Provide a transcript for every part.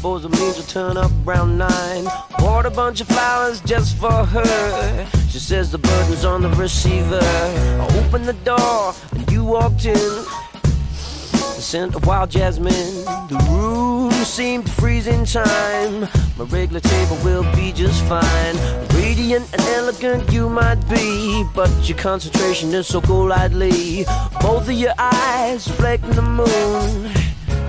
suppose it means we'll turn up around nine. Bought a bunch of flowers just for her. She says the burden's on the receiver. I opened the door and you walked in. The scent of wild jasmine. The room seemed to freeze in time. My regular table will be just fine. Radiant and elegant you might be, but your concentration is so golightly. Both of your eyes reflecting the moon.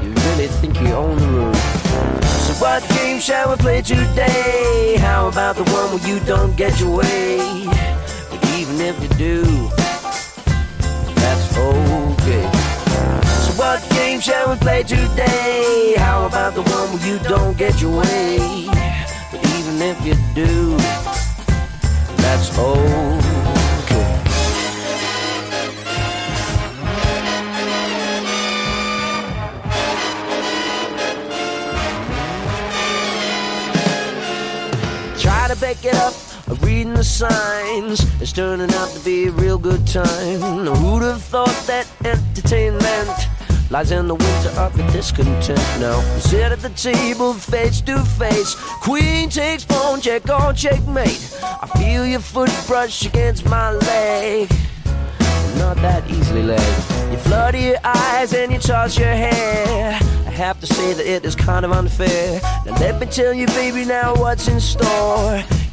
You really think you own the room. What game shall we play today? How about the one where you don't get your way? But even if you do, that's okay. So what game shall we play today? How about the one where you don't get your way? But even if you do, that's okay. Back it up. Reading the signs, it's turning out to be a real good time. Who'd have thought that entertainment lies in the winter of your discontent? Now sit at the table face to face. Queen takes pawn, check on checkmate. I feel your foot brush against my leg not that easily led. You flutter your eyes and you toss your hair. I have to say that it is kind of unfair. Now let me tell you, baby, now what's in store.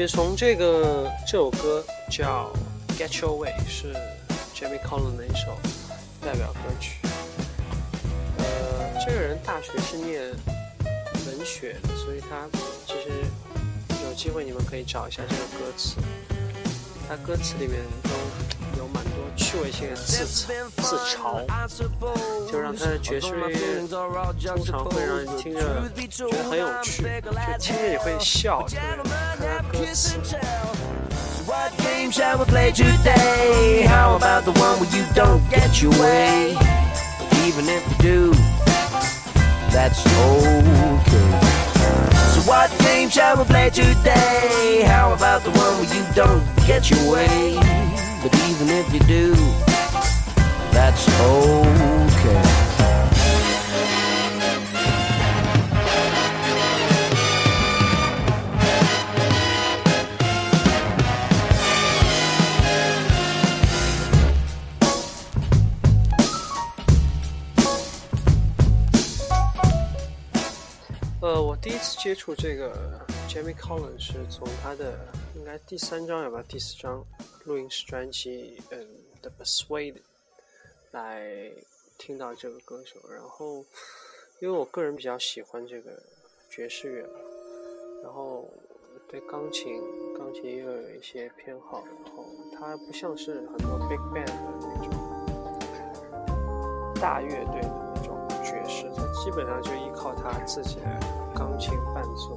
也从这个这首歌叫《Get Your Way》是 Jamie Collins 的一首代表歌曲。呃，这个人大学是念文学的，所以他其实有机会你们可以找一下这个歌词，他歌词里面都有蛮多趣味性的自嘲自嘲，就让他的爵士乐通常会让人听着觉得很有趣，就听着也会笑，特别看他歌词。What game shall we play today? How about the one where you don't get your way? Even if you do, that's okay. So what game shall we play today? How about the one where you don't get your way? But even if you do, that's okay. 呃，我第一次接触这个 Jamie Collins 是从他的应该第三张，要不要第四张录音室专辑，嗯，的 Persuade 来听到这个歌手。然后，因为我个人比较喜欢这个爵士乐嘛，然后对钢琴钢琴又有一些偏好，然后它不像是很多 Big Band 的那种大乐队的那种爵士，它基本上就依靠他自己的钢琴伴奏，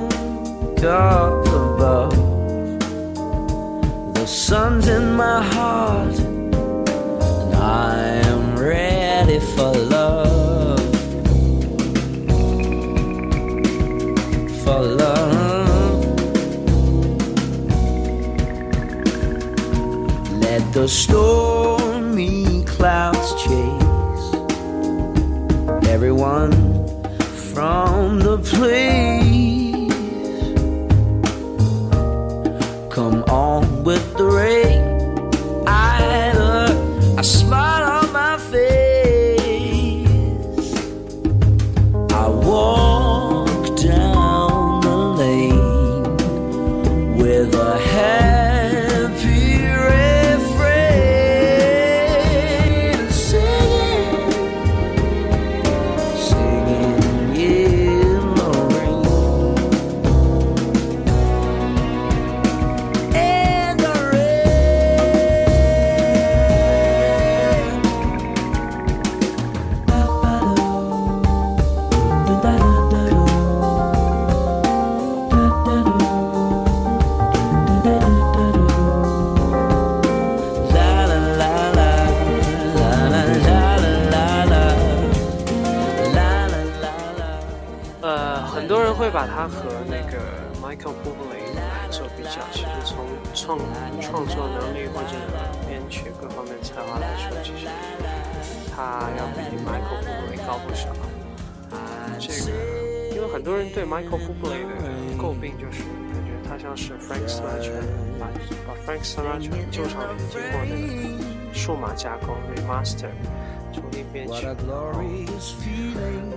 up above. The sun's in my heart, and I am ready for love. for love. Let the stormy clouds chase everyone from the place. 创作能力或者编曲各方面才华来说，其实他要比 Michael Bublé 高不少。这个，因为很多人对 Michael Bublé 的诟病就是感觉他像是 Frank Sinatra，把把 Frank Sinatra 旧唱片经过那个数码加工 remaster。重新编曲，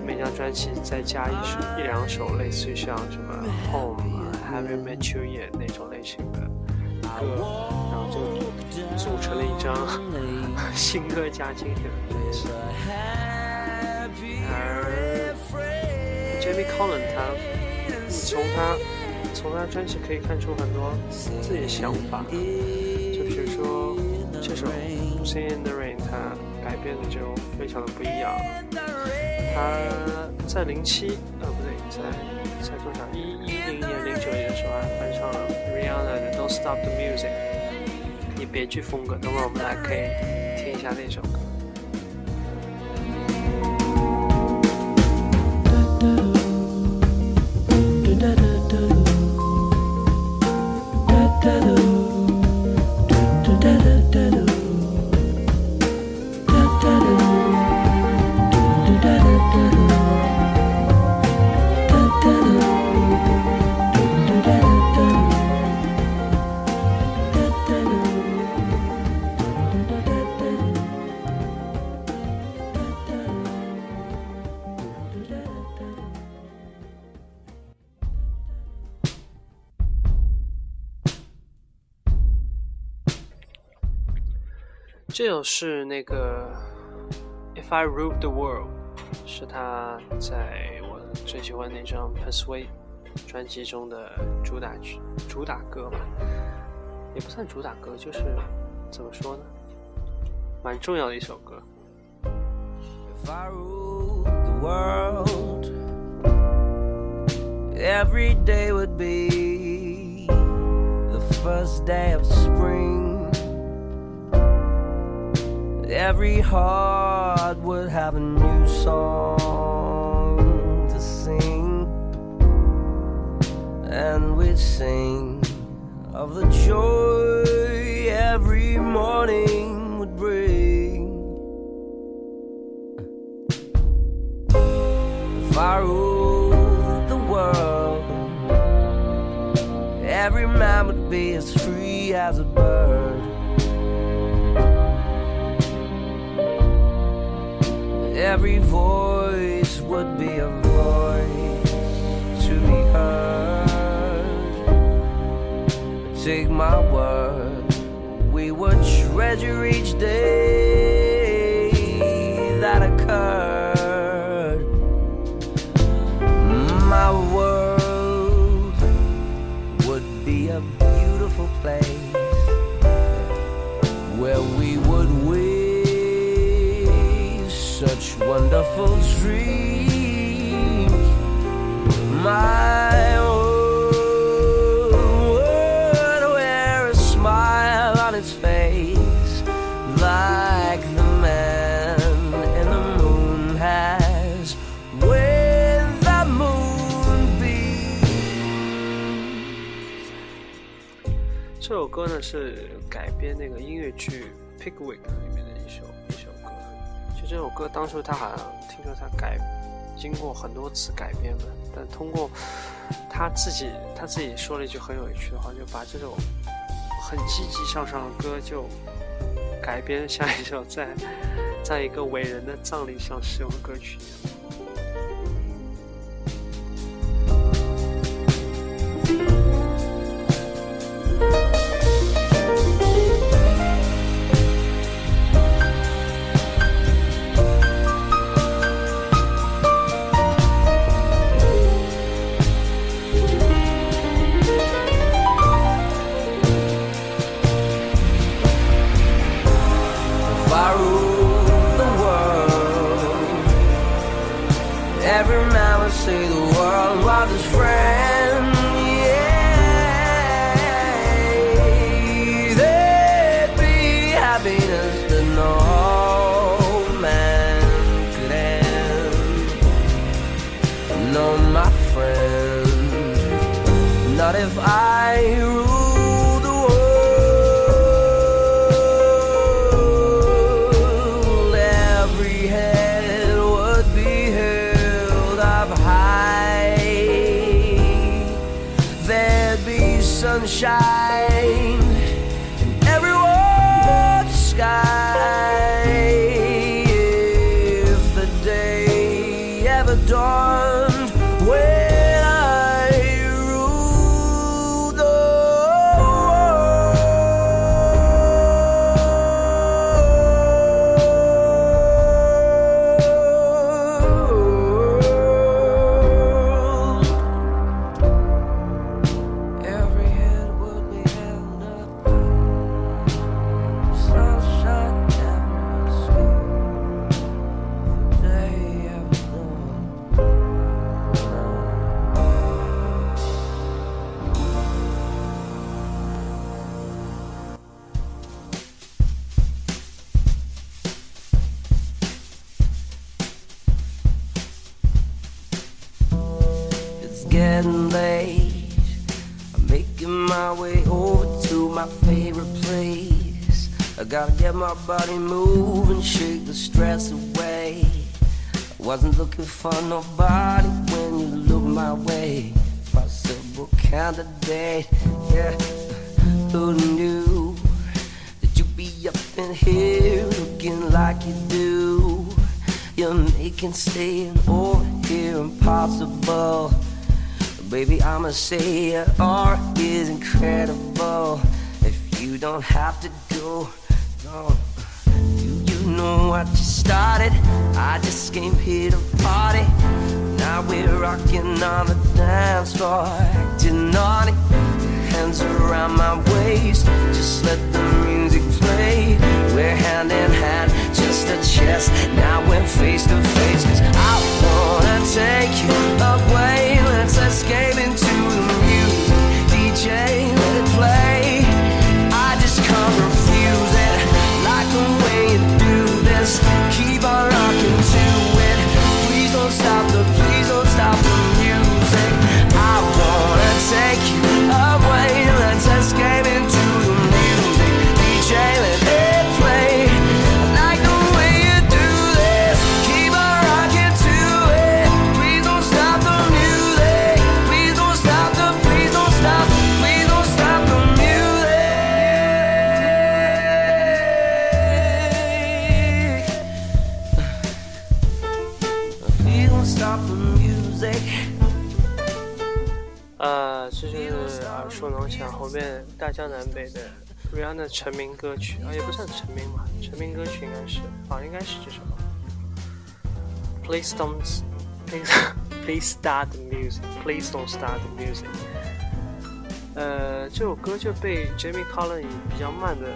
每张专辑再加一首一两首类似于像什么《Home》，《Have You Met You Yet》那种类型的歌，就组成了一张 新歌加精选的专辑。而 Jamie Collin 他从他从他专辑可以看出很多自己的想法，就比如说这首《Sing in the Rain》，他。改编的就非常的不一样。他在零七，呃，不对，在在多少？一一零年、零九年的时候还翻唱了 Rihanna 的《Don't Stop the Music》，别具风格。等会儿我们来可以听一下那首歌。这首是那个《If I Rule the World》，是他在我最喜欢那张《Persuade》专辑中的主打曲、主打歌吧，也不算主打歌，就是怎么说呢，蛮重要的一首歌。If I rule the world, every day would be the first day of spring. Every heart would have a new song to sing, and we'd sing of the joy every morning would bring. If I ruled the world, every man would be as free as a bird. Every voice would be a voice to be heard. Take my word, we would treasure each day 这首歌呢是改编那个音乐剧《Pickwick》里面的一首一首歌。就这首歌当初他好像听说他改，经过很多次改编的，但通过他自己他自己说了一句很有趣的话，就把这首很积极向上的歌就改编像一首在在一个伟人的葬礼上使用的歌曲一样。Ever dawned for nobody when you look my way. Possible candidate, yeah. Who knew that you'd be up in here looking like you do? You're making staying over here impossible. Baby, I'ma say your art is incredible. If you don't have to Rihanna 成名歌曲啊，也不算成名吧，成名歌曲应该是啊，应该是这首。Please don't, please, please start the music. Please don't start the music. 呃，这首歌就被 Jamie Collin 以比较慢的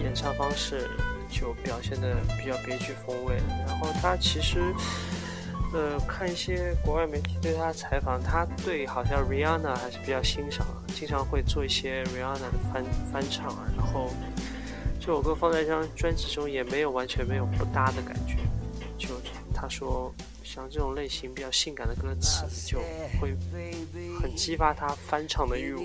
演唱方式就表现的比较别具风味。然后他其实，呃，看一些国外媒体对他的采访，他对好像 Rihanna 还是比较欣赏，经常会做一些 Rihanna 的翻翻唱啊。然后这首歌放在这张专辑中也没有完全没有不搭的感觉。就他说，像这种类型比较性感的歌词，就会很激发他翻唱的欲望。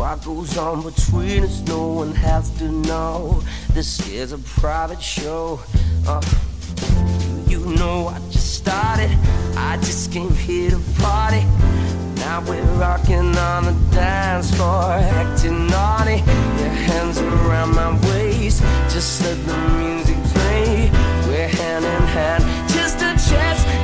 What goes on between us, no one has to know. This is a private show. Uh, you know I just started. I just came here to party. Now we're rocking on the dance floor, acting naughty. Your hands around my waist, just let the music play. We're hand in hand, just a chance.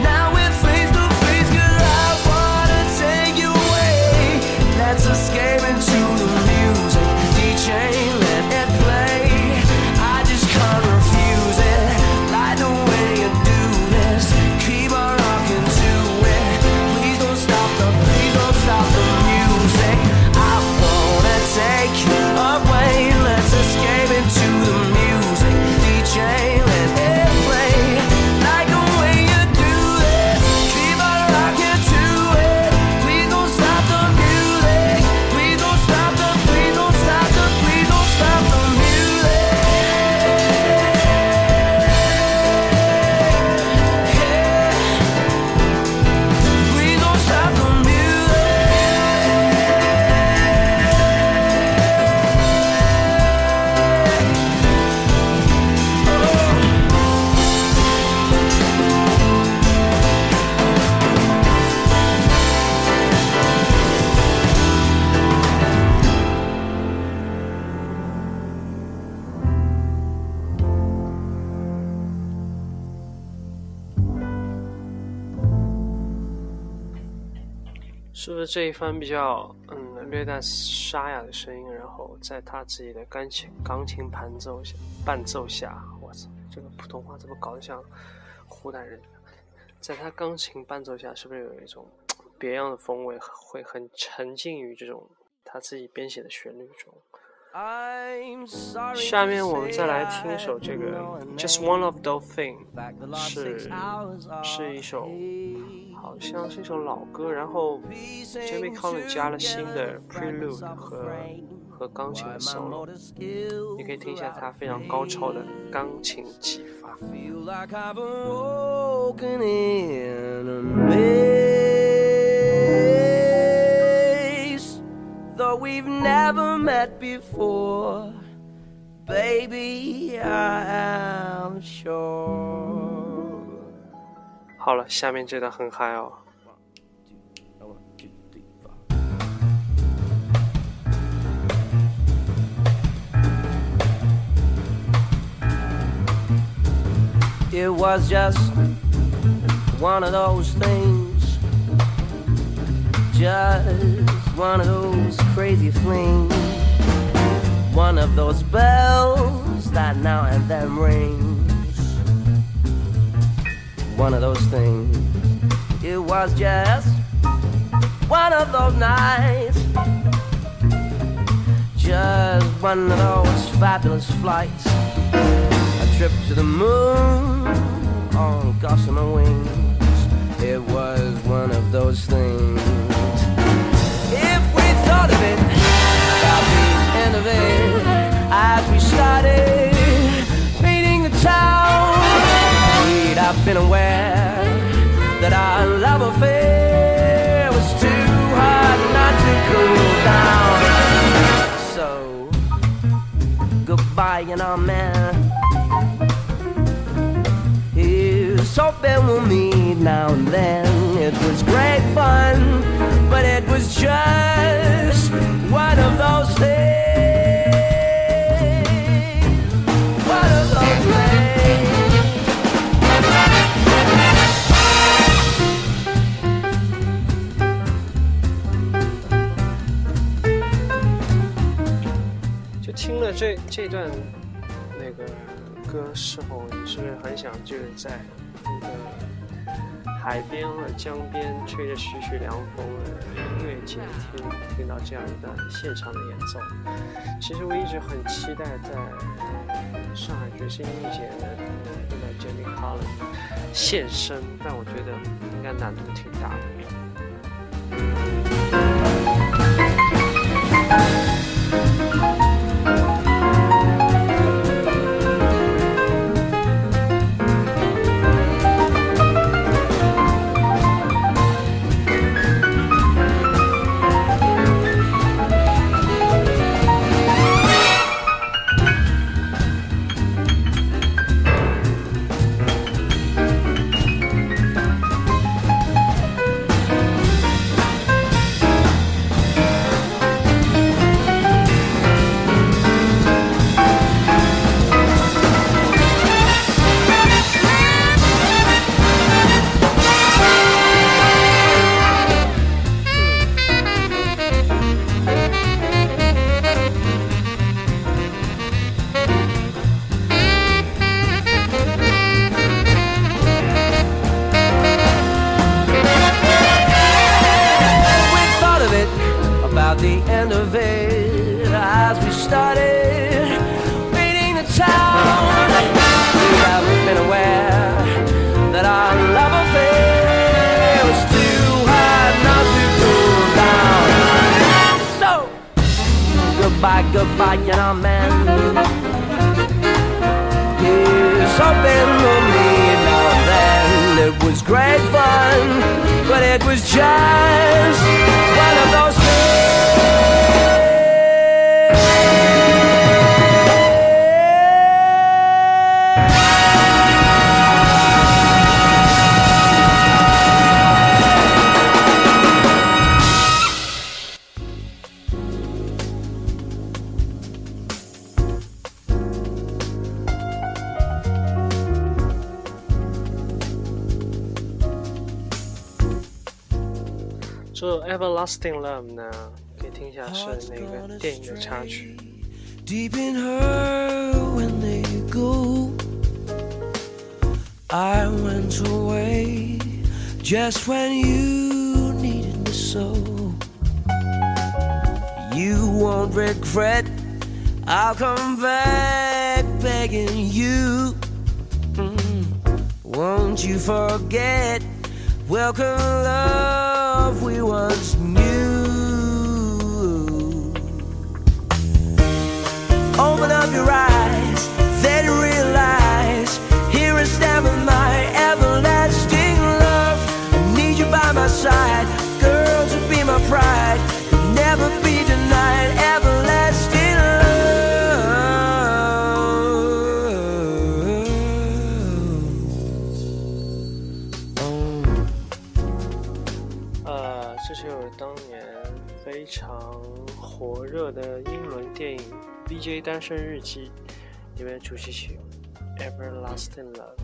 是不是这一番比较嗯略带沙哑的声音，然后在他自己的钢琴钢琴伴奏下伴奏下，我操，这个普通话怎么搞得像湖南人？在他钢琴伴奏下，是不是有一种别样的风味，会很沉浸于这种他自己编写的旋律中？下面我们再来听一首这个《Just One of Those Things》，是是一首。好像是一首老歌，然后 Jamie Collin 加了新的 Prelude 和和钢琴的 solo，你可以听一下他非常高超的钢琴技法。好了，下面这段很嗨哦。It was just one of those things, just one of those crazy flings, one of those bells that now and then ring one of those things. It was just one of those nights. Just one of those fabulous flights. A trip to the moon on gossamer wings. It was one of those things. If we thought of it, about the end of it, as we started painting the town have been aware that our love affair was too hot not to cool down. So, goodbye, know, man. Here's hoping we'll meet now and then. It was great fun, but it was just one of those things. 这这段那个歌时候，你是不是很想就是在那个海边或者江边，吹着徐徐凉风的音乐节听听到这样一段现场的演奏？其实我一直很期待在上海爵士音乐节能听到 Jimmy Collins 现身，但我觉得应该难度挺大的。这 这《Everlasting Love》呢，可以听一下是哪个电影的插曲。Deep in her when they go. I went away just when you needed me so. You won't regret, I'll come back begging you. Mm. Won't you forget? Welcome, love, we once knew. Open up your eyes, then realize here is with my everlasting love. I need you by my side, 火热的英伦电影《B.J. 单身日记》里面的主题曲《Everlasting Love》。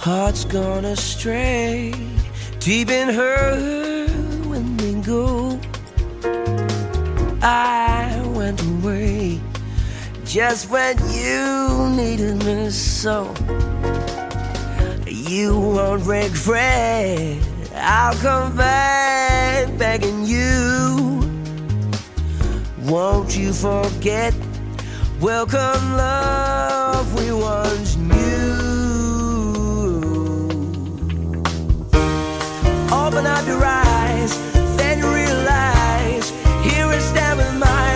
Hearts gone astray, deep in her when they go. I went away just when you needed me so. You won't regret. I'll come back Won't you forget? Welcome, love, we once knew. Open up your eyes, then realize here I stand with my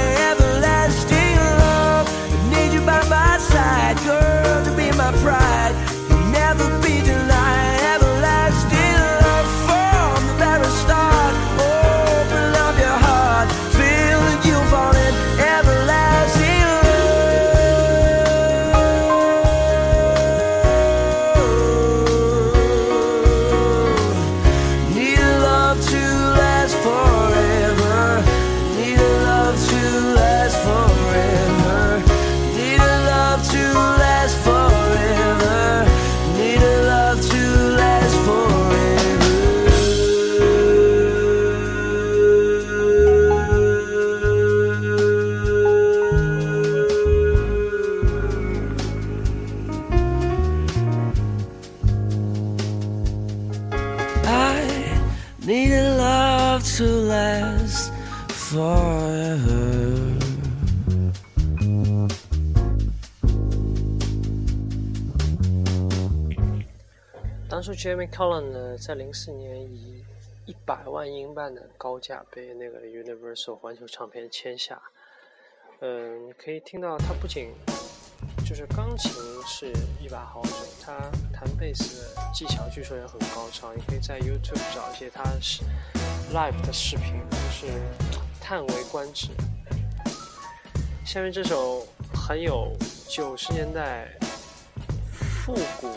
Cullum 呢，在零四年以一百万英镑的高价被那个 Universal 环球唱片签下。嗯，可以听到他不仅就是钢琴是一把好手，他弹贝斯的技巧据说也很高超。你可以在 YouTube 找一些他是 live 的视频，都是叹为观止。下面这首很有九十年代复古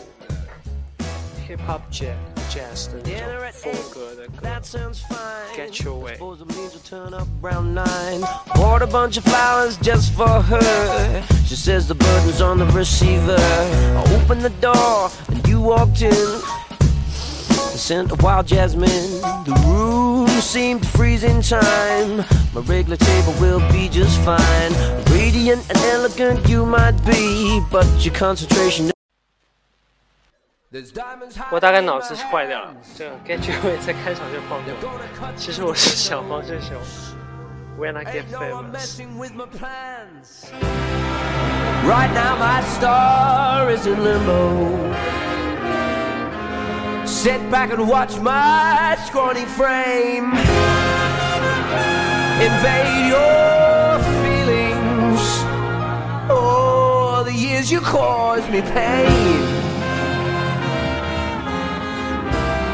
hip hop jazz jazz 的那种风格的歌 That sounds fine. Get your way. Suppose it means we'll turn up around nine. Bought a bunch of flowers just for her. She says the burden's on the receiver. I opened the door and you walked in. The scent of wild jasmine. The room seemed to freeze in time. My regular table will be just fine. Radiant and elegant you might be, but your concentration. 我大概脑子是坏掉了，这个 Get You Way 在开场就放过。其实我是想放这首 When I Get Ain't no one Famous。 messing with my plans. Right now my star is in limbo. Sit back and watch my scrawny frame invade your feelings. Oh, the years you caused me pain.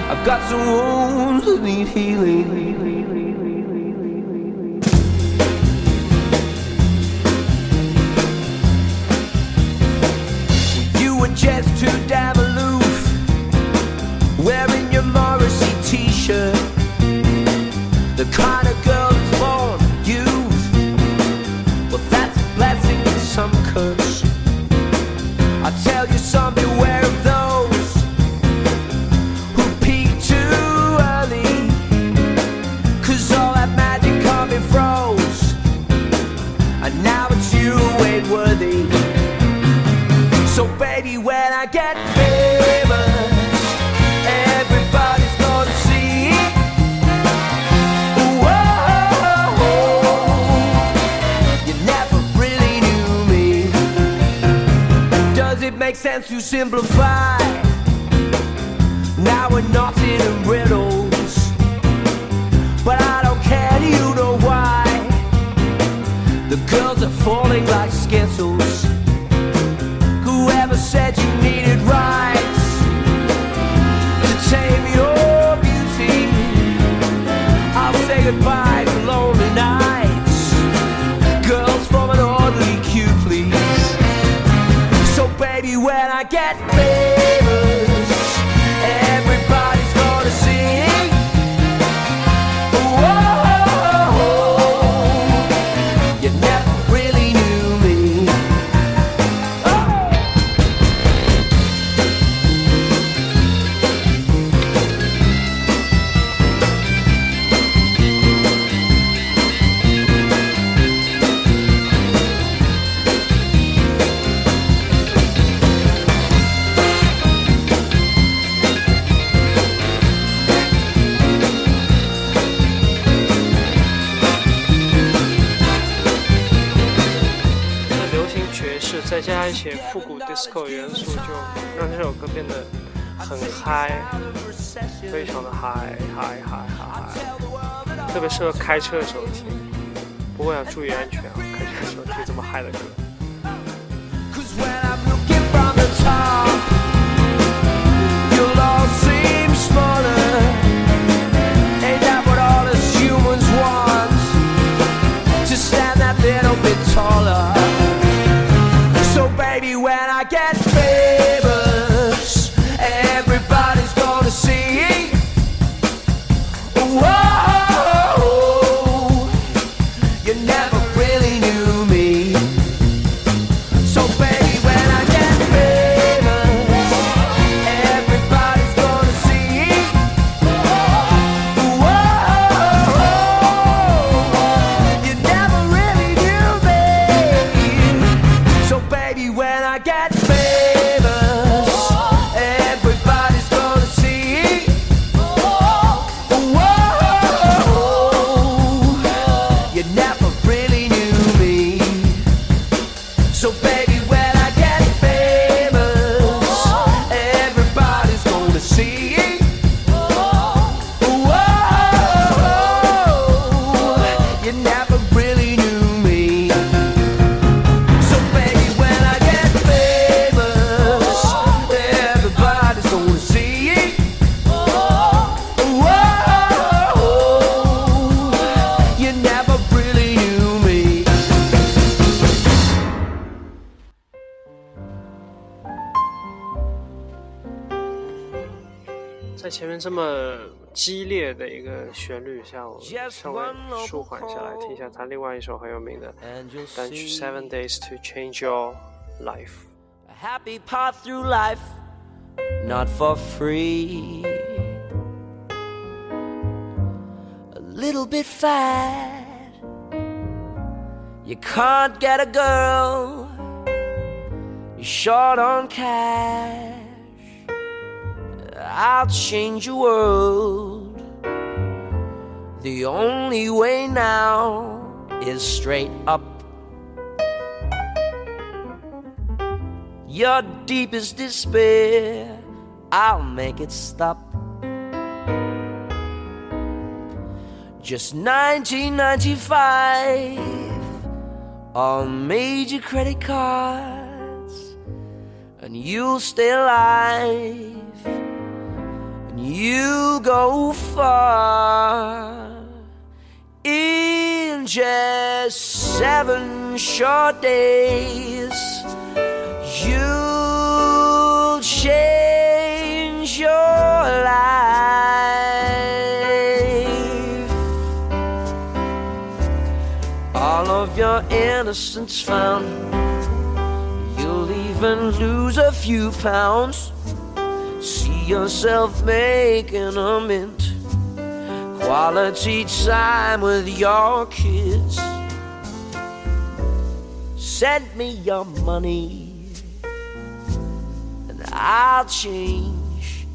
I've got some wounds that need healing. You were just too damn aloof, wearing your Morrissey t-shirt. The kind of girl who's born youth. Well, that's a blessing and some curse. Sense 加一些复古 disco 元素，就让这首歌变得很嗨，非常的嗨嗨嗨嗨嗨，特别适合开车的时候听。不过要注意安全啊，开车的时候听这么嗨的歌。Taller. Get 在前面这么激烈的一个旋律下，我们稍微舒缓下来，听一下他另外一首很有名的 And you'll 单曲《 see Seven Days to Change Your Life》。 a happy path through life, not for free. A little bit fat, you can't get a girl. You're short on cash. I'll change your world. The only way now is straight up. Your deepest despair, I'll make it stop. Just 1995 on major credit cards, and you'll stay alive, you go far in just seven short days. You'll change your life. All of your innocence found. You'll even lose a few pounds. See yourself making a mint. Quality time with your kids. Send me your money and I'll change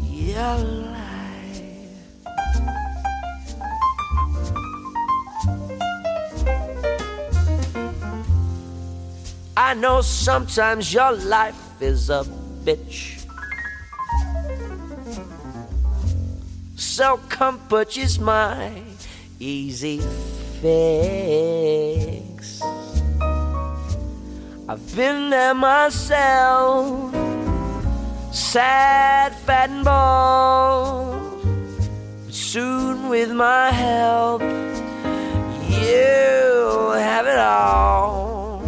your life. I know sometimes your life is a bitch. So come purchase my easy fix. I've been there myself, sad, fat, and bald. But soon, with my help, you'll have it all.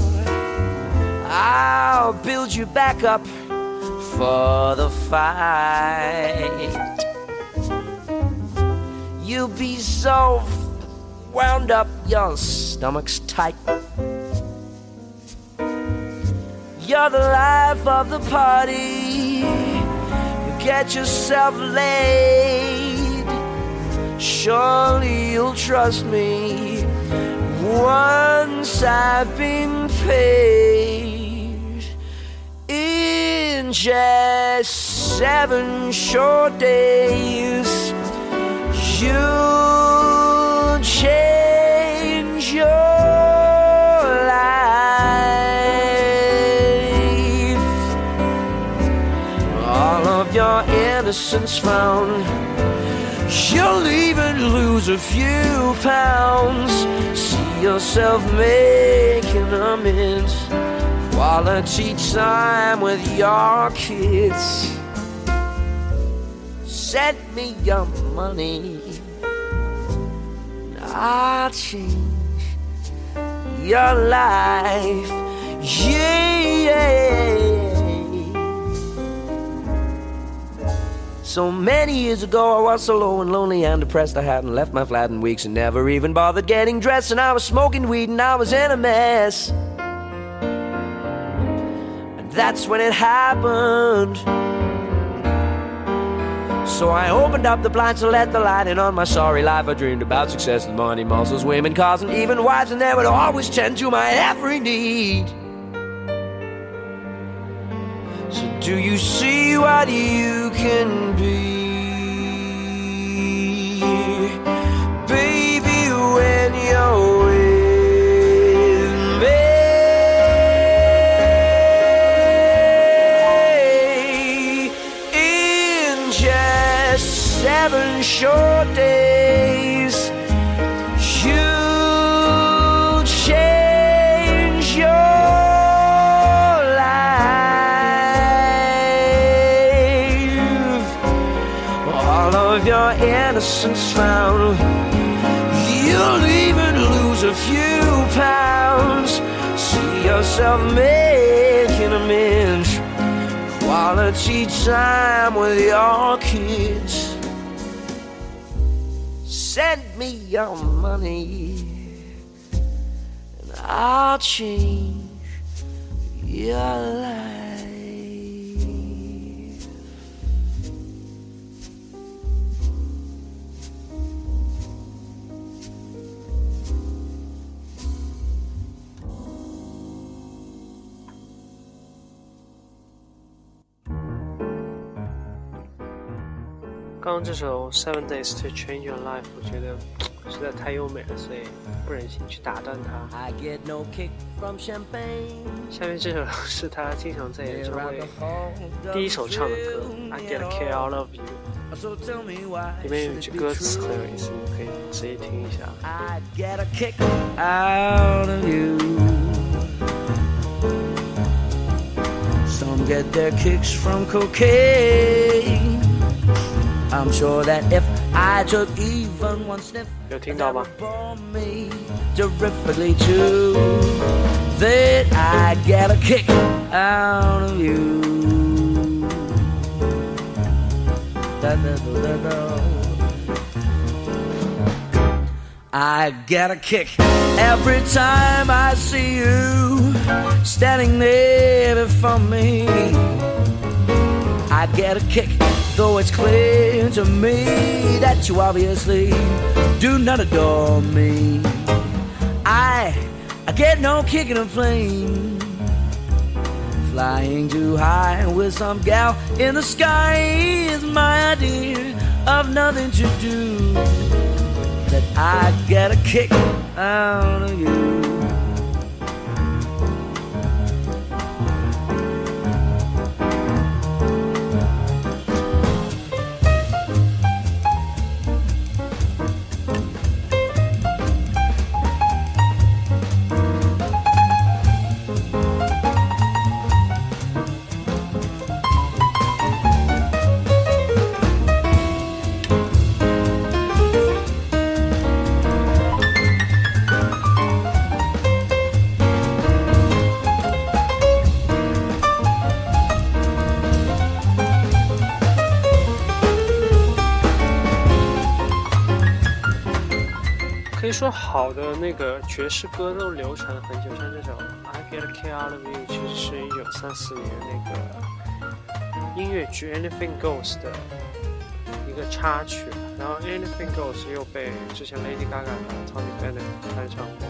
I'll build you back up for the fight. You'll be so wound up, your stomach's tight. You're the life of the party. You get yourself laid. Surely you'll trust me once I've been paid. In just seven short days, you'll change your life. All of your innocence found. You'll even lose a few pounds. See yourself making amends. Quality time with your kids. Send me your money. I'll change your life. Yeah. So many years ago, I was so low and lonely and depressed. I hadn't left my flat in weeks and never even bothered getting dressed. And I was smoking weed and I was in a mess. And that's when it happened. So I opened up the blinds to let the light in on my sorry life. I dreamed about success and money, muscles, women, cars, and even wives, and they would always tend to my every need. So do you see what you can be? Short days, You'll change your life. All of your innocence found. You'll even lose a few pounds. See yourself making amends. Quality time with your kids. Send me your money, and I'll change your life. 刚刚这首《Seven Days to Change Your Life》，我觉得实在太优美了，所以不忍心去打断它。下面这首是他经常在演唱会第一首唱的歌《I Get a Kick Out of You》里面有句歌词很有意思，你可以仔细听一下。I get a kick out of you. Some get their kicks from cocaine. I'm sure that if I took even one sniff, 有听到 that 吗 would？bore me terrifically too. That I get a kick out of you. Da, da, da, da, da. I get a kick every time I see you standing there before me. I get a kick, though it's clear to me that you obviously do not adore me. I, I get no kick in a plane. Flying too high with some gal in the sky is my idea of nothing to do that I get a kick out of you. 说好的那个爵士歌都流传了很久，像这首《I Get a Kick Out of You》其实是一九三四年那个音乐剧《Anything Goes》的一个插曲，然后《Anything Goes》又被之前 Lady Gaga 和 Tony Bennett 翻唱过。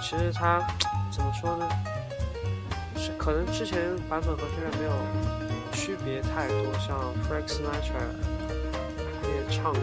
其实它怎么说呢？是可能之前版本和现在没有区别太多，像 Frank Sinatra 也唱过，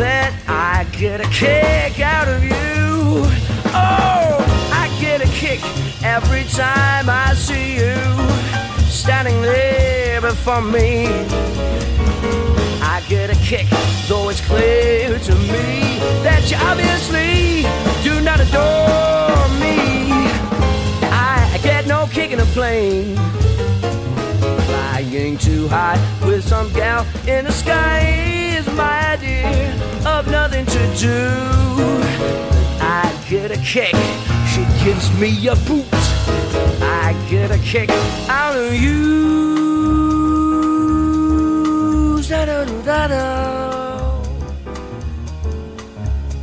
That I get a kick out of you. Oh, I get a kick every time I see you standing there before me. I get a kick, though it's clear to me that you obviously do not adore me. I get no kick in a plane. Flying too high with some gal in the sky is my idea of nothing to do. I get a kick, she gives me a boot. I get a kick out of you. Da da da da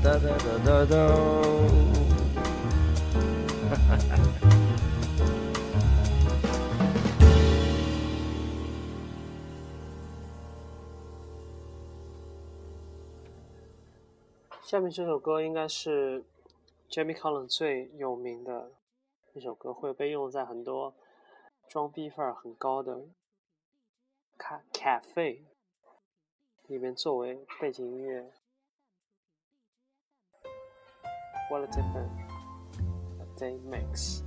da da da da da. 下面这首歌应该是 Jamie Collins 最有名的一首歌，会被用在很多装逼范儿很高的咖咖啡里面作为背景音乐。What a difference a day makes。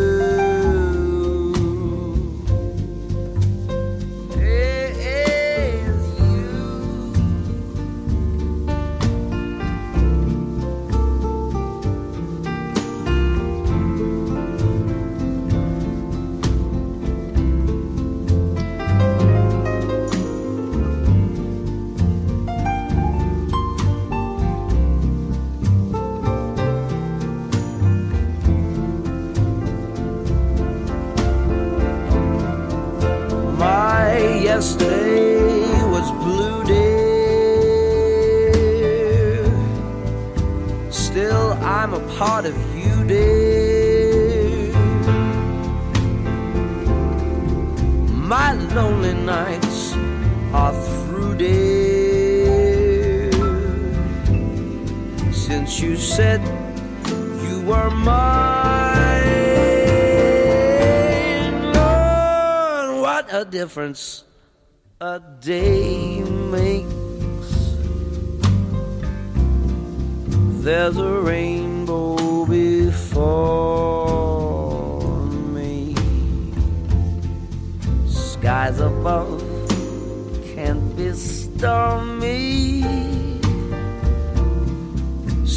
You said you were mine, Lord, what a difference a day makes. There's a rainbow before me. Skies above can't be stormy.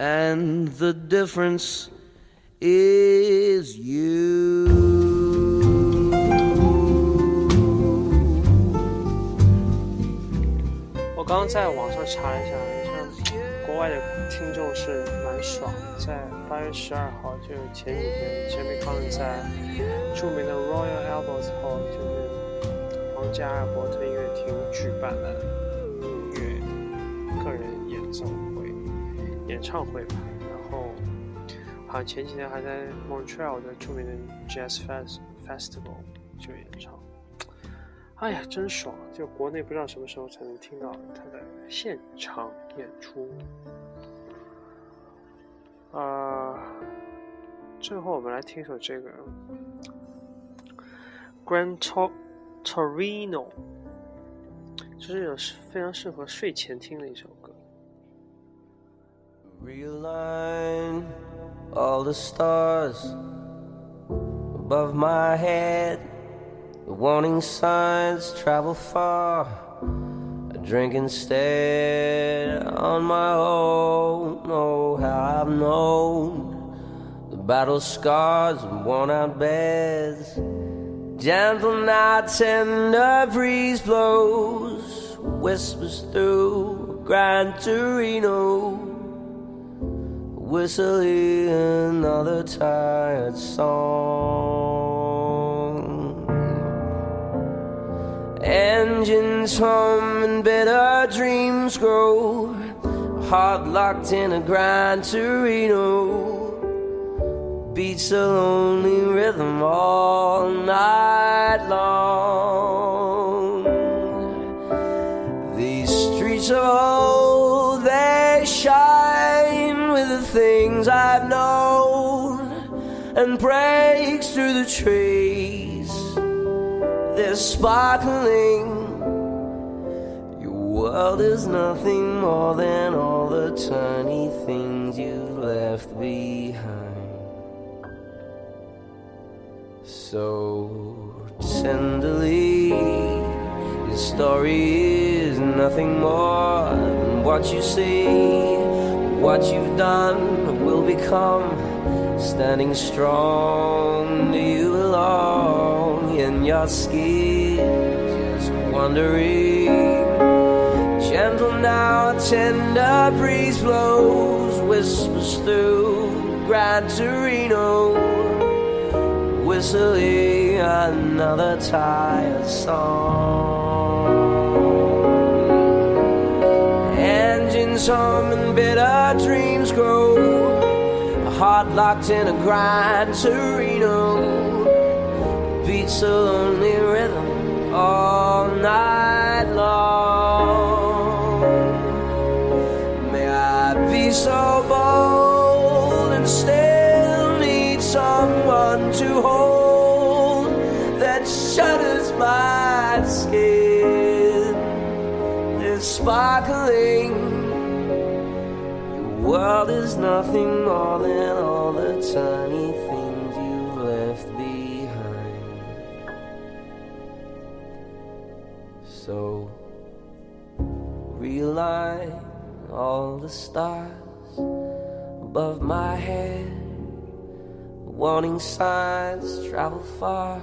and the difference is you. 我刚刚在网上查了一下，像国外的听众是蛮爽，在八月十二号，就是前几天，Jimmy Fallon 在著名的 Royal Albert Hall，就是皇家阿尔伯特音乐厅举办了音乐个人演奏、演唱会吧。然后好像前几天还在 Montreal 的著名的 Jazz Fest Festival 就演唱。哎呀，真爽！就国内不知道什么时候才能听到他的现场演出。啊，最后我们来听一首这个 Grand Torino，就是有非常适合睡前听的一首。Realign all the stars above my head. The warning signs travel far. I drink instead on my own. Oh, how I've known the battle scars and worn out beds. Gentle nights and a breeze blows, whispers through Gran Torino. Whistling another tired song. Engines hum and better dreams grow. Heart locked in a Gran Torino. Beats a lonely rhythm all night long. These streets of things I've known and breaks through the trees they're sparkling. Your world is nothing more than all the tiny things you left behind. So tenderly, your story is nothing more than what you see. What you've done will become standing strong. Do you belong in your skin? Just wondering. Gentle now, a tender breeze blows, whispers through Gran Torino, whistling another tired song. Engines and bitter dreams grow A heart locked in a Gran Torino beats a lonely rhythm all night long. May I be so bold and still need someone to hold that shudders my skin. Is sparkling world is nothing more than all the tiny things you've left behind. So realign all the stars above my head. Warning signs travel far.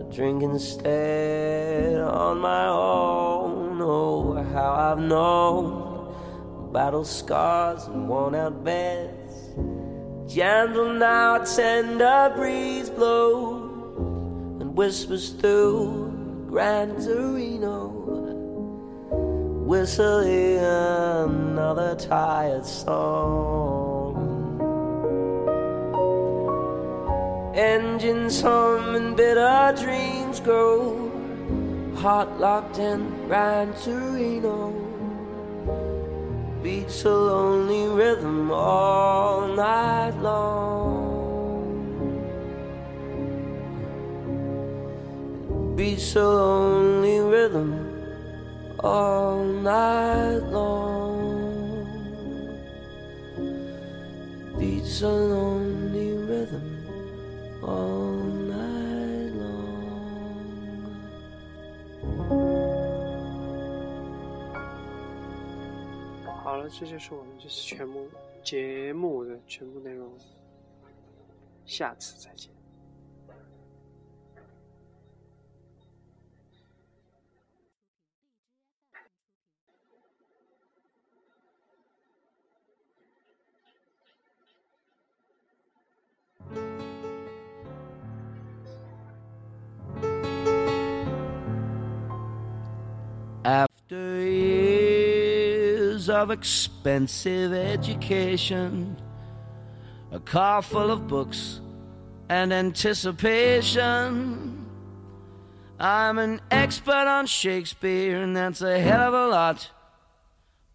A drink instead on my own. Oh, how I've known battle scars and worn out beds. Gentle now, a tender breeze blows and whispers through Gran Torino whistling another tired song. Engines hum and bitter dreams grow, heart locked in Gran Torino. Beats a lonely rhythm all night long. Beats a lonely rhythm all night long beats a lonely rhythm all 这就是我们这次全部节目的全部内容，下次再见。After of expensive education, a car full of books and anticipation, I'm an expert on Shakespeare, and that's a hell of a lot.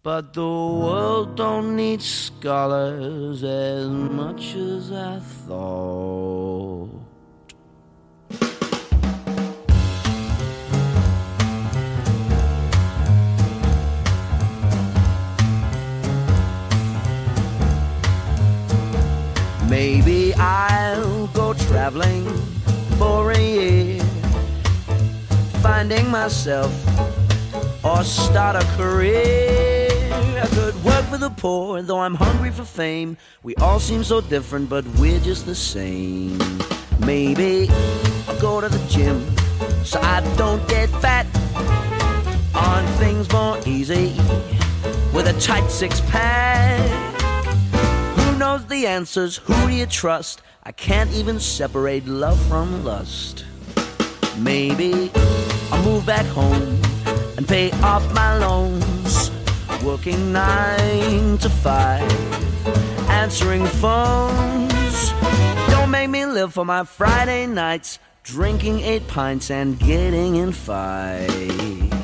But the world don't need scholars as much as I thought. Maybe I'll go traveling for a year, finding myself or start a career. I could work for the poor, though I'm hungry for fame. We all seem so different, but we're just the same. Maybe I'll go to the gym so I don't get fat on things more easy with a tight six pack. Knows the answers? Who do you trust? I can't even separate love from lust. Maybe I'll move back home and pay off my loans. Working nine to five, answering phones. Don't make me live for my Friday nights, drinking eight pints and getting in fights.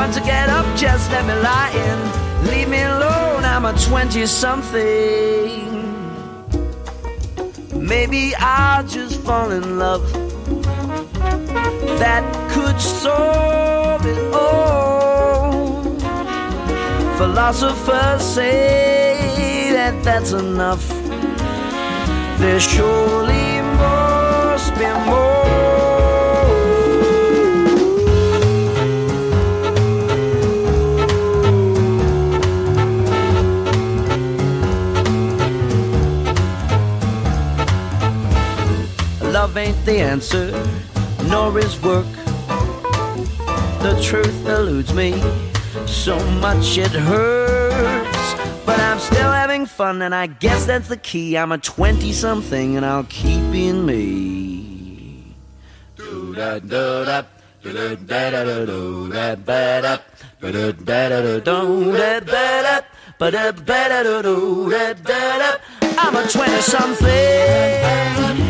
Want to get up, just let me lie in. Leave me alone, I'm a 20 something. Maybe I'll just fall in love. That could solve it all. Philosophers say that that's enough. There surely must be more. Love ain't the answer, nor is work. The truth eludes me so much it hurts. But I'm still having fun, and I guess that's the key. I'm a 20 something, and I'll keep being me. Do da do da. Do da da da da do da ba da ba da da da da do da da da ba da da do da da da. I'm a 20 something.